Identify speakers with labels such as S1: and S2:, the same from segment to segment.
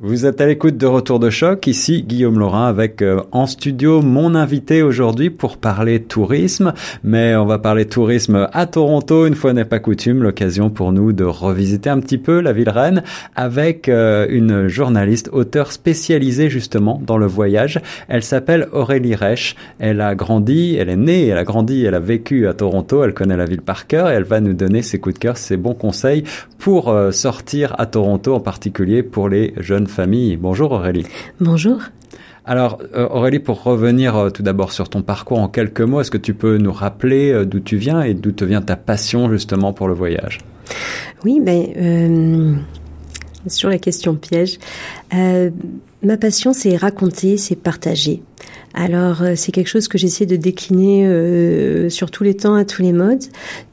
S1: Vous êtes à l'écoute de Retour de choc, ici Guillaume Laurin avec euh, en studio mon invité aujourd'hui pour parler tourisme, mais on va parler tourisme à Toronto, une fois n'est pas coutume, l'occasion pour nous de revisiter un petit peu la ville reine avec euh, une journaliste, auteur spécialisée justement dans le voyage. Elle s'appelle Aurélie Reich, elle a grandi, elle est née, elle a grandi, elle a vécu à Toronto, elle connaît la ville par cœur et elle va nous donner ses coups de cœur, ses bons conseils pour euh, sortir à Toronto, en particulier pour les jeunes famille. Bonjour Aurélie.
S2: Bonjour.
S1: Alors euh, Aurélie, pour revenir euh, tout d'abord sur ton parcours en quelques mots, est-ce que tu peux nous rappeler euh, d'où tu viens et d'où te vient ta passion justement pour le voyage?
S2: Oui, ben, sur la question piège, ma passion c'est raconter, c'est partager. Alors euh, c'est quelque chose que j'essaie de décliner euh, sur tous les temps, à tous les modes.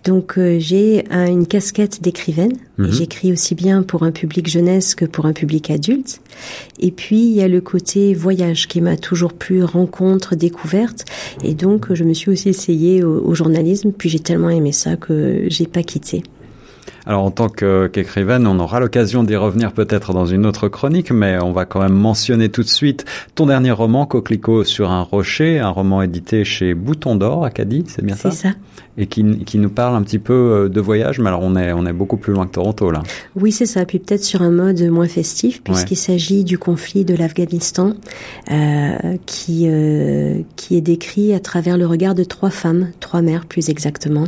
S2: Donc euh, j'ai une casquette d'écrivaine. Mhm. J'écris aussi bien pour un public jeunesse que pour un public adulte. Et puis il y a le côté voyage qui m'a toujours plu, rencontre, découverte. Et donc je me suis aussi essayée au, au journalisme. Puis j'ai tellement aimé ça que j'ai pas quitté.
S1: Alors en tant qu'écrivaine, on aura l'occasion d'y revenir peut-être dans une autre chronique, mais on va quand même mentionner tout de suite ton dernier roman, Coquelicot sur un rocher, un roman édité chez Bouton d'Or, Acadie, c'est bien ça?
S2: C'est ça
S1: et qui, qui, nous parle un petit peu euh, de voyage, mais alors on est, on est beaucoup plus loin que Toronto là.
S2: Oui, c'est ça. Puis peut-être sur un mode moins festif, puisqu'il s'agit du conflit de l'Afghanistan, euh, qui, euh, qui est décrit à travers le regard de trois femmes, trois mères plus exactement,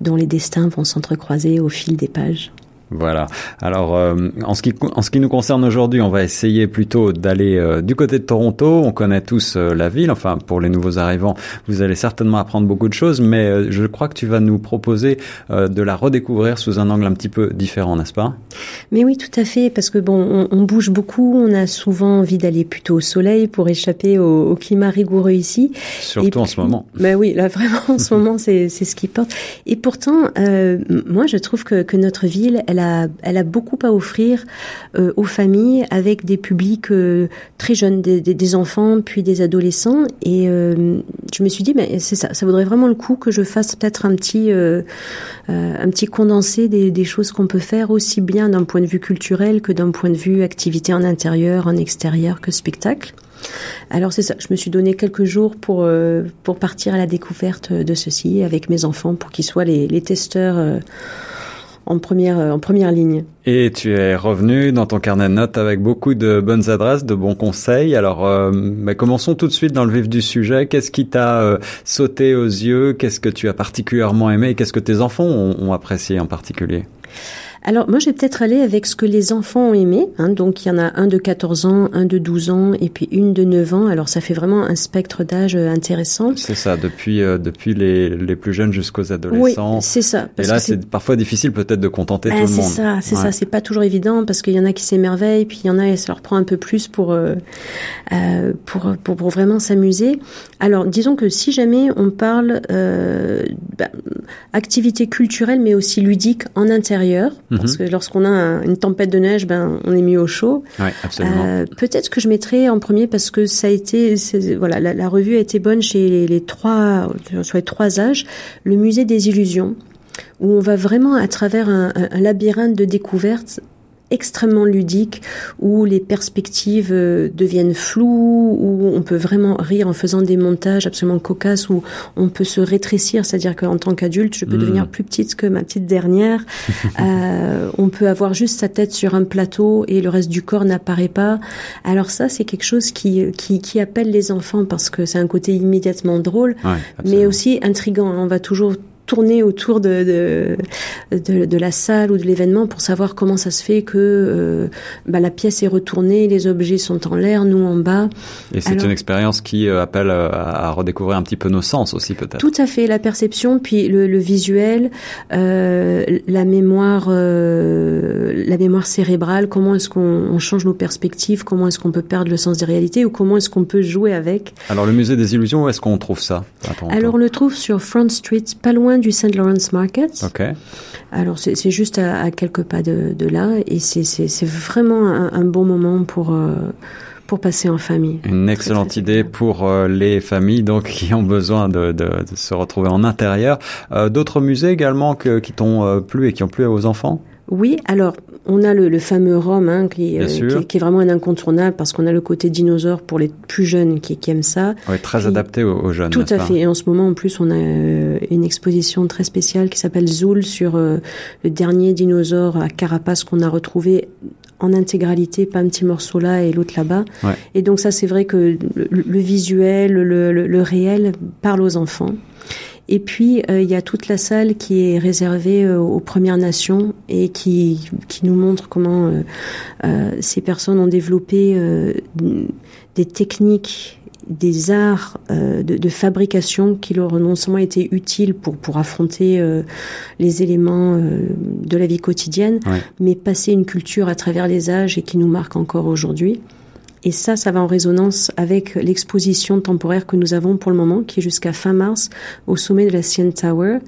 S2: dont les destins vont s'entrecroiser au fil des pages.
S1: Voilà. Alors, euh, en, ce qui, en ce qui nous concerne aujourd'hui, on va essayer plutôt d'aller euh, du côté de Toronto. On connaît tous euh, la ville. Enfin, pour les nouveaux arrivants, vous allez certainement apprendre beaucoup de choses, mais je crois que tu vas nous proposer de la redécouvrir sous un angle un petit peu différent, n'est-ce pas?
S2: Mais oui, tout à fait, parce que bon, on, bouge beaucoup. On a souvent envie d'aller plutôt au soleil pour échapper au, climat rigoureux ici.
S1: Surtout en ce moment.
S2: Ben oui, là vraiment, en ce moment, c'est ce qui porte. Et pourtant, moi, je trouve que, que notre ville, elle elle a, beaucoup à offrir euh, aux familles avec des publics euh, très jeunes, des, enfants puis des adolescents. Et euh, je me suis dit, mais c'est ça, ça vaudrait vraiment le coup que je fasse peut-être un petit, un petit condensé des, choses qu'on peut faire aussi bien d'un point de vue culturel que d'un point de vue activité en intérieur, en extérieur que spectacle. Alors c'est ça, je me suis donné quelques jours pour, pour partir à la découverte de ceci avec mes enfants pour qu'ils soient les testeurs en première, euh, en première ligne.
S1: Et tu es revenu dans ton carnet de notes avec beaucoup de bonnes adresses, de bons conseils. Alors, euh, bah, commençons tout de suite dans le vif du sujet. Qu'est-ce qui t'a euh, sauté aux yeux? Qu'est-ce que tu as particulièrement aimé? Qu'est-ce que tes enfants ont apprécié en particulier?
S2: Alors moi, je vais peut-être aller avec ce que les enfants ont aimé. Hein. donc il y en a un de 14 ans, un de 12 ans et puis une de 9 ans. Alors ça fait vraiment un spectre d'âge euh, intéressant.
S1: C'est ça, depuis euh, depuis les, les plus jeunes jusqu'aux adolescents.
S2: Oui, c'est ça.
S1: et là, c'est parfois difficile peut-être de contenter
S2: tout
S1: le monde.
S2: C'est ça, c'est ça. C'est pas toujours évident parce qu'il y en a qui s'émerveillent, puis il y en a, ça leur prend un peu plus pour euh, euh pour, pour, pour vraiment s'amuser. Alors disons que si jamais on parle euh, bah, activité culturelle mais aussi ludique en intérieur. Mhm. Parce que lorsqu'on a une tempête de neige, ben on est mis au chaud.
S1: Ouais, absolument. Euh,
S2: Peut-être que je mettrais en premier parce que ça a été, voilà, la, la, revue a été bonne chez les, trois, sur les trois âges. Le musée des illusions, où on va vraiment à travers un, un labyrinthe de découvertes extrêmement ludique où les perspectives euh, deviennent floues, où on peut vraiment rire en faisant des montages absolument cocasses, où on peut se rétrécir, c'est-à-dire qu'en tant qu'adulte, je peux hmm. devenir plus petite que ma petite dernière. euh, on peut avoir juste sa tête sur un plateau et le reste du corps n'apparaît pas. Alors ça, c'est quelque chose qui, qui, qui, appelle les enfants parce que c'est un côté immédiatement drôle, mais aussi intrigant. On va toujours tourner autour de, de, de, la salle ou de l'événement pour savoir comment ça se fait que euh, bah, la pièce est retournée, les objets sont en l'air, nous en bas.
S1: Et c'est une expérience qui euh, appelle euh, à, redécouvrir un petit peu nos sens aussi peut-être.
S2: Tout à fait, la perception, puis le, le visuel, euh, la mémoire, euh, la mémoire cérébrale, comment est-ce qu'on change nos perspectives, comment est-ce qu'on peut perdre le sens des réalités ou comment est-ce qu'on peut jouer avec.
S1: Alors le musée des illusions, où est-ce qu'on trouve ça
S2: Alors on le trouve sur Front Street, pas loin du St. Lawrence Market. Alors c'est juste à, quelques pas de, de là et c'est vraiment un, bon moment pour euh, pour passer en famille.
S1: Une excellente idée pour euh, les familles donc qui ont besoin de, de, se retrouver en intérieur. Euh, d'autres musées également que, qui t'ont plu et qui ont plu aux enfants?
S2: Oui, alors on a le, fameux Rome hein, qui, euh, qui, est vraiment un incontournable parce qu'on a le côté dinosaure pour les plus jeunes qui, aiment ça.
S1: Oui, très adapté aux, jeunes.
S2: Tout à fait. Et en ce moment, en plus, on a euh, une exposition très spéciale qui s'appelle Zool sur euh, le dernier dinosaure à carapace qu'on a retrouvé en intégralité, pas un petit morceau là et l'autre là-bas. Et donc ça, c'est vrai que le, visuel, le, le, réel parle aux enfants. Et puis, euh, il y a toute la salle qui est réservée euh, aux Premières Nations et qui, qui nous montre comment euh, ces personnes ont développé des techniques des arts de, de, fabrication qui leur ont non seulement été utiles pour pour affronter les éléments de la vie quotidienne, mais passer une culture à travers les âges et qui nous marque encore aujourd'hui. Et ça, ça va en résonance avec l'exposition temporaire que nous avons pour le moment, qui est jusqu'à fin mars au sommet de la CN Tower.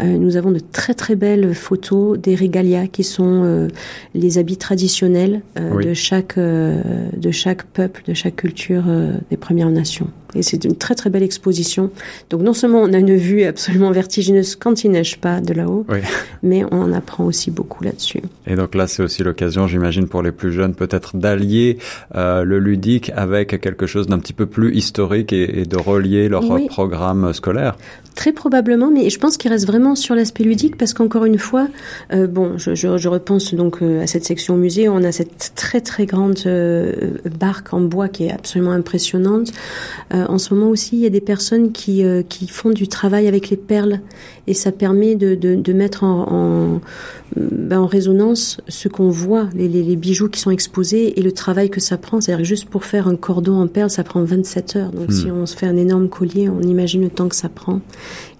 S2: Euh, nous avons de très très belles photos des régalias qui sont euh, les habits traditionnels euh, de chaque de chaque peuple, de chaque culture des Premières Nations. Et c'est une très très belle exposition. Donc non seulement on a une vue absolument vertigineuse quand il neige pas de là-haut, mais on en apprend aussi beaucoup là-dessus.
S1: Et donc là, c'est aussi l'occasion, j'imagine, pour les plus jeunes, peut-être d'allier euh, le ludique avec quelque chose d'un petit peu plus historique et, de relier leur programme scolaire.
S2: Très probablement, mais je pense qu'il reste vraiment sur l'aspect ludique parce qu'encore une fois, euh, bon, je, je, je, repense donc euh, à cette section musée, on a cette très très grande barque en bois qui est absolument impressionnante. Euh, en ce moment aussi, il y a des personnes qui, euh, qui font du travail avec les perles et ça permet de, de, de mettre en, en, ben, en, résonance ce qu'on voit, les, les, les, bijoux qui sont exposés et le travail que ça prend. C'est-à-dire juste pour faire un cordon en perles, ça prend 27 heures. Donc si hmm. on se fait un énorme collier, on imagine le temps que ça prend.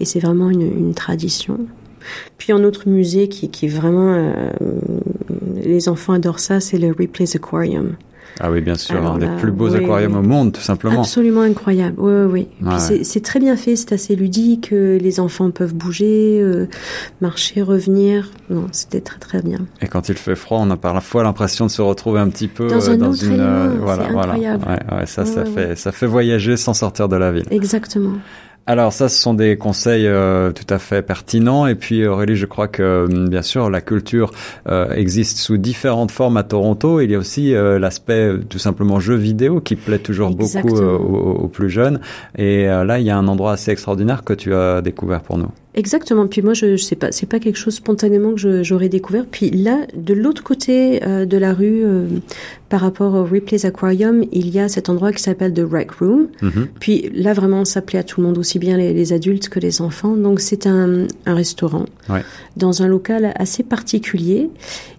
S2: Et c'est vraiment une, une, tradition. Puis un autre musée qui, qui est vraiment... Euh, les enfants adorent ça, c'est le Ripley's Aquarium.
S1: Ah oui, bien sûr, un des plus beaux aquariums au monde, tout simplement.
S2: Absolument incroyable, oui, oui. C'est très bien fait, c'est assez ludique, euh, les enfants peuvent bouger, euh, marcher, revenir. Non, c'était très très bien.
S1: Et quand il fait froid, on a parfois l'impression de se retrouver un petit peu
S2: dans,
S1: euh,
S2: dans
S1: une...
S2: voilà, voilà.
S1: Ouais, ouais, ça, ça, fait, ça fait voyager sans sortir de la ville.
S2: Exactement.
S1: Alors ça, ce sont des conseils euh, tout à fait pertinents. Et puis Aurélie, je crois que hum, bien sûr la culture euh, existe sous différentes formes à Toronto. Il y a aussi euh, l'aspect tout simplement jeu vidéo qui plaît toujours beaucoup aux, aux, plus jeunes. Et là, il y a un endroit assez extraordinaire que tu as découvert pour nous.
S2: Exactement. Puis moi, je, je sais pas, c'est pas quelque chose spontanément que j'aurais découvert. Puis là, de l'autre côté euh, de la rue, euh, par rapport au Ripley's Aquarium, il y a cet endroit qui s'appelle The Rec Room. Mm-hmm. Puis là, vraiment, ça plaît à tout le monde, aussi bien les, les adultes que les enfants. Donc c'est un, un restaurant ouais. dans un local assez particulier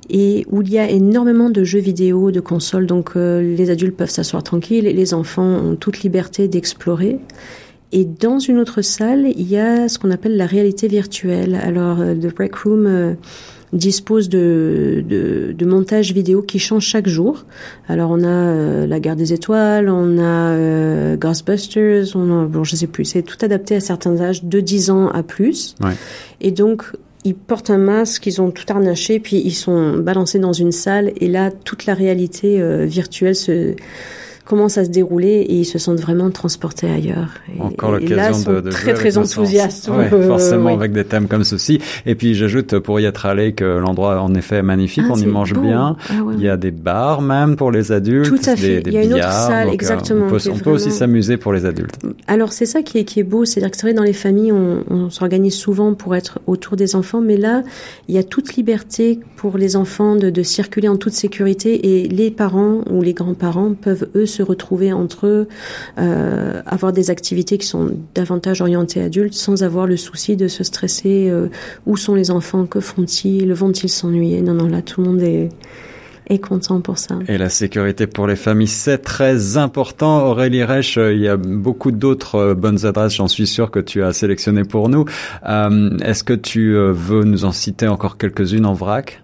S2: et où il y a énormément de jeux vidéo, de consoles. Donc euh, les adultes peuvent s'asseoir tranquilles, les enfants ont toute liberté d'explorer. Et dans une autre salle, il y a ce qu'on appelle la réalité virtuelle. Alors, euh, The Break Room euh, dispose de, de, de montages vidéo qui changent chaque jour. Alors, on a euh, La Guerre des Étoiles, on a Ghostbusters, on a, bon, je sais plus, c'est tout adapté à certains âges, de 10 ans à plus. Ouais. Et donc, ils portent un masque, ils ont tout harnaché, puis ils sont balancés dans une salle, et là, toute la réalité virtuelle se commence à se dérouler et ils se sentent vraiment transportés ailleurs.
S1: Et, Encore l'occasion de, de,
S2: très très enthousiastes.
S1: Ouais, forcément avec des thèmes comme ceci. Et puis j'ajoute pour y être allé que l'endroit en effet est magnifique, ah, on y mange bien. Ah, ouais. Il y a des bars même pour les adultes.
S2: Tout à fait.
S1: Des,
S2: Il y a une
S1: autre
S2: salle,
S1: donc,
S2: exactement.
S1: On peut, on peut aussi s'amuser pour les adultes.
S2: Alors c'est ça qui est, qui est beau, c'est-à-dire que c'est vrai dans les familles on, on s'organise souvent pour être autour des enfants, mais là il y a toute liberté pour les enfants de, de circuler en toute sécurité et les parents ou les grands-parents peuvent eux se retrouver entre eux, euh, avoir des activités qui sont davantage orientées adultes sans avoir le souci de se stresser. Euh, où sont les enfants Que font-ils Vont-ils s'ennuyer? Non, non, là, tout le monde est est content pour ça.
S1: Et la sécurité pour les familles, c'est très important. Aurélie Reich, euh, il y a beaucoup d'autres euh, bonnes adresses, j'en suis sûr, que tu as sélectionnées pour nous. Euh, Est-ce que tu veux nous en citer encore quelques-unes en vrac?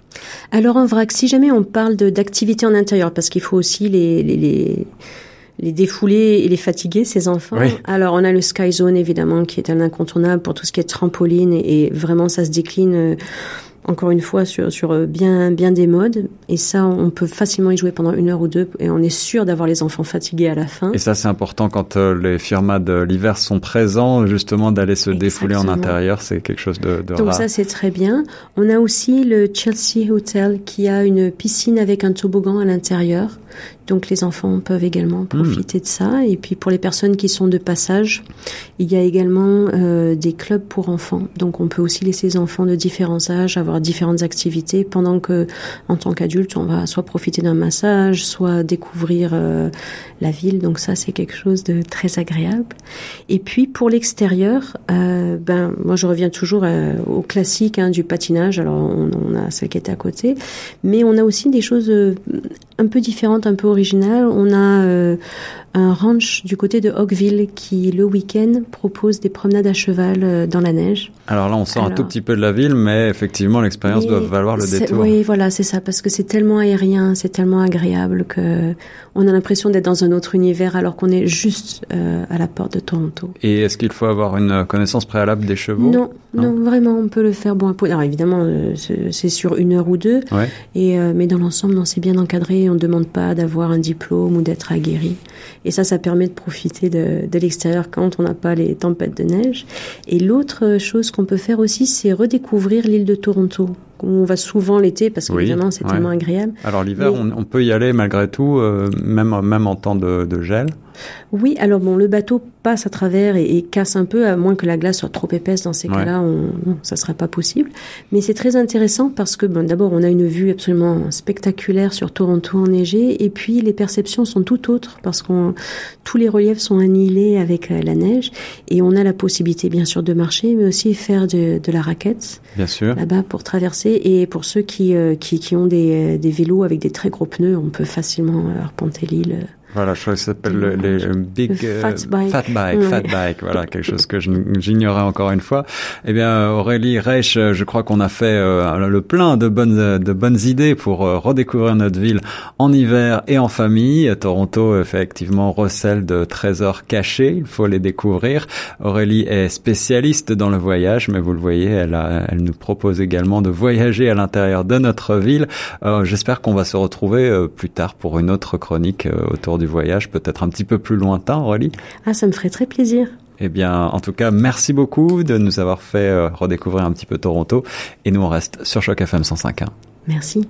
S2: Alors en vrac, si jamais on parle d'activités en intérieur, parce qu'il faut aussi les, les, les les défouler et les fatiguer, ces enfants. Oui. Alors, on a le Sky Zone, évidemment, qui est un incontournable pour tout ce qui est trampoline, et, et vraiment, ça se décline encore une fois sur, sur euh, bien, bien des modes. Et ça, on peut facilement y jouer pendant une heure ou deux et on est sûr d'avoir les enfants fatigués à la fin.
S1: Et ça, c'est important quand euh, les firmas de l'hiver sont présents, justement, d'aller se défouler en intérieur. C'est quelque chose de, de
S2: Donc ça, c'est très bien. On a aussi le Chelsea Hotel qui a une piscine avec un toboggan à l'intérieur. Donc les enfants peuvent également hmm. profiter de ça. Et puis pour les personnes qui sont de passage, il y a également euh, des clubs pour enfants. Donc on peut aussi laisser les enfants de différents âges avoir différentes activités pendant que en tant qu'adulte on va soit profiter d'un massage, soit découvrir euh, la ville. Donc ça c'est quelque chose de très agréable. Et puis pour l'extérieur, euh, ben moi je reviens toujours euh, au classique hein, du patinage. Alors on, a celle qui est à côté, mais on a aussi des choses un peu différentes, un peu originales. On a un ranch du côté de Oakville qui, le week-end, propose des promenades à cheval euh, dans la neige.
S1: Alors là, on sort un tout petit peu de la ville, mais effectivement, l'expérience doit valoir le détour.
S2: Oui, voilà, c'est ça, parce que c'est tellement aérien, c'est tellement agréable que on a l'impression d'être dans un autre univers alors qu'on est juste euh, à la porte de Toronto.
S1: Et est-ce qu'il faut avoir une connaissance préalable des chevaux?
S2: Non, non, vraiment, on peut le faire bon Alors évidemment, euh, c'est sur une heure ou deux,
S1: ouais.
S2: et mais dans l'ensemble, c'est bien encadré. On ne demande pas d'avoir un diplôme ou d'être aguerri. Et ça, ça permet de profiter de, de l'extérieur quand on n'a pas les tempêtes de neige. Et l'autre chose qu'on peut faire aussi, c'est redécouvrir l'île de Toronto. On va souvent l'été parce qu'évidemment oui, c'est ouais. tellement agréable.
S1: Alors l'hiver, Mais... on, on, peut y aller malgré tout, euh, même même en temps de, de gel?
S2: Oui, alors bon, le bateau passe à travers et, et casse un peu, à moins que la glace soit trop épaisse. Dans ces ouais. cas-là, on, non, ça serait pas possible. Mais c'est très intéressant parce que, bon, d'abord, on a une vue absolument spectaculaire sur Toronto enneigé, et puis les perceptions sont tout autres parce qu'on tous les reliefs sont annihilés avec euh, la neige, et on a la possibilité, bien sûr, de marcher, mais aussi faire de, de la raquette.
S1: Bien sûr.
S2: Là-bas pour traverser, et pour ceux qui, euh, qui, qui ont des, des vélos avec des très gros pneus, on peut facilement arpenter l'île.
S1: Voilà, je crois que ça s'appelle le, les Big
S2: le fat Bike.
S1: Fat Bike, fat bike voilà, quelque chose que j'ignorais encore une fois. Eh bien, Aurélie Reich, je crois qu'on a fait euh, le plein de bonnes, de bonnes idées pour euh, redécouvrir notre ville en hiver et en famille. Toronto, effectivement, recèle de trésors cachés. Il faut les découvrir. Aurélie est spécialiste dans le voyage, mais vous le voyez, elle, a, elle nous propose également de voyager à l'intérieur de notre ville. Euh, J'espère qu'on va se retrouver euh, plus tard pour une autre chronique euh, autour du voyage, peut-être un petit peu plus lointain, Aurélie?
S2: Ah, ça me ferait très plaisir.
S1: Eh bien, en tout cas, merci beaucoup de nous avoir fait redécouvrir un petit peu Toronto. Et nous, on reste sur Choc FM 105.1.
S2: Merci.